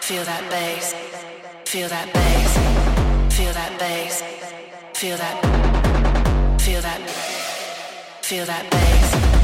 Feel that bass. Feel that bass. Feel that bass. Feel that. Feel that. Feel that bass.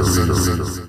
Sendung.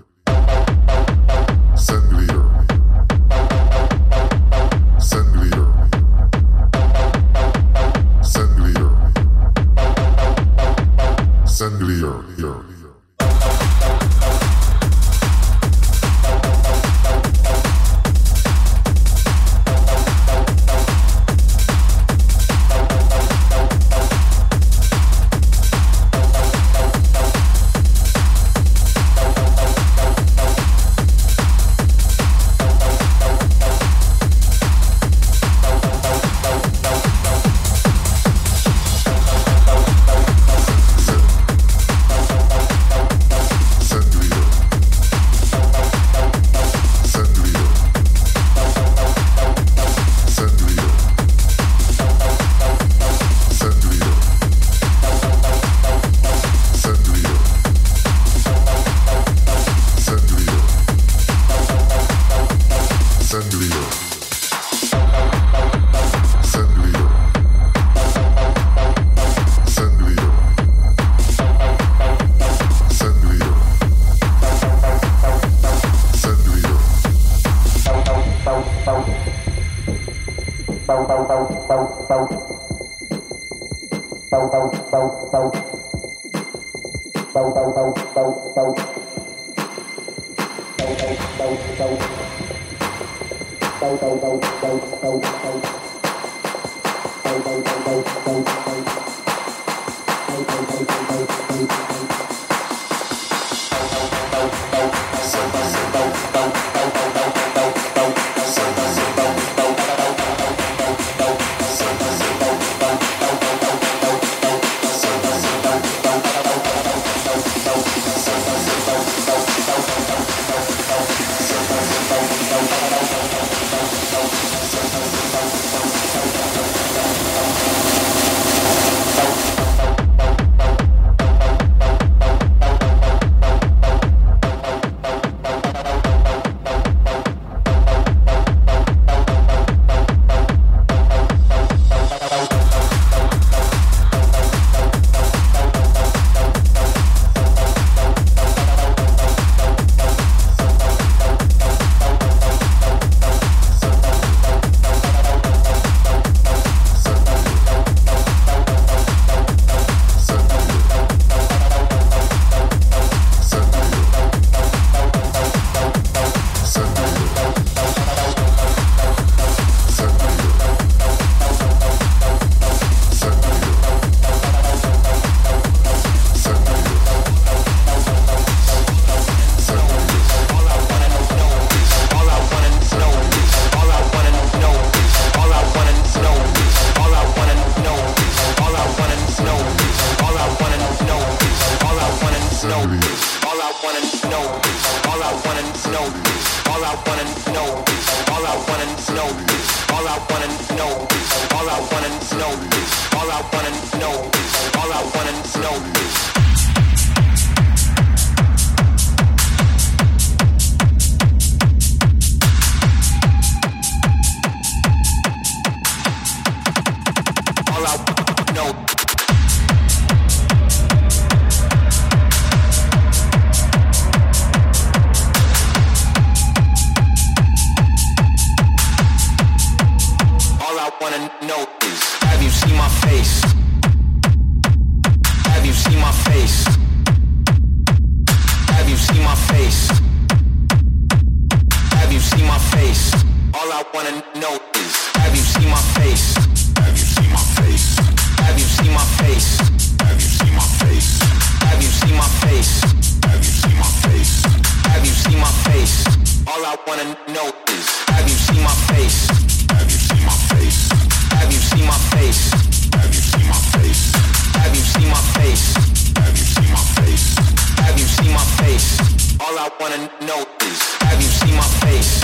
all I wanna know is Have you seen my face?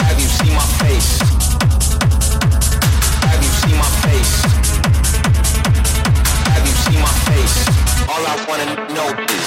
Have you seen my face? Have you seen my face? Have you seen my face? All I wanna know is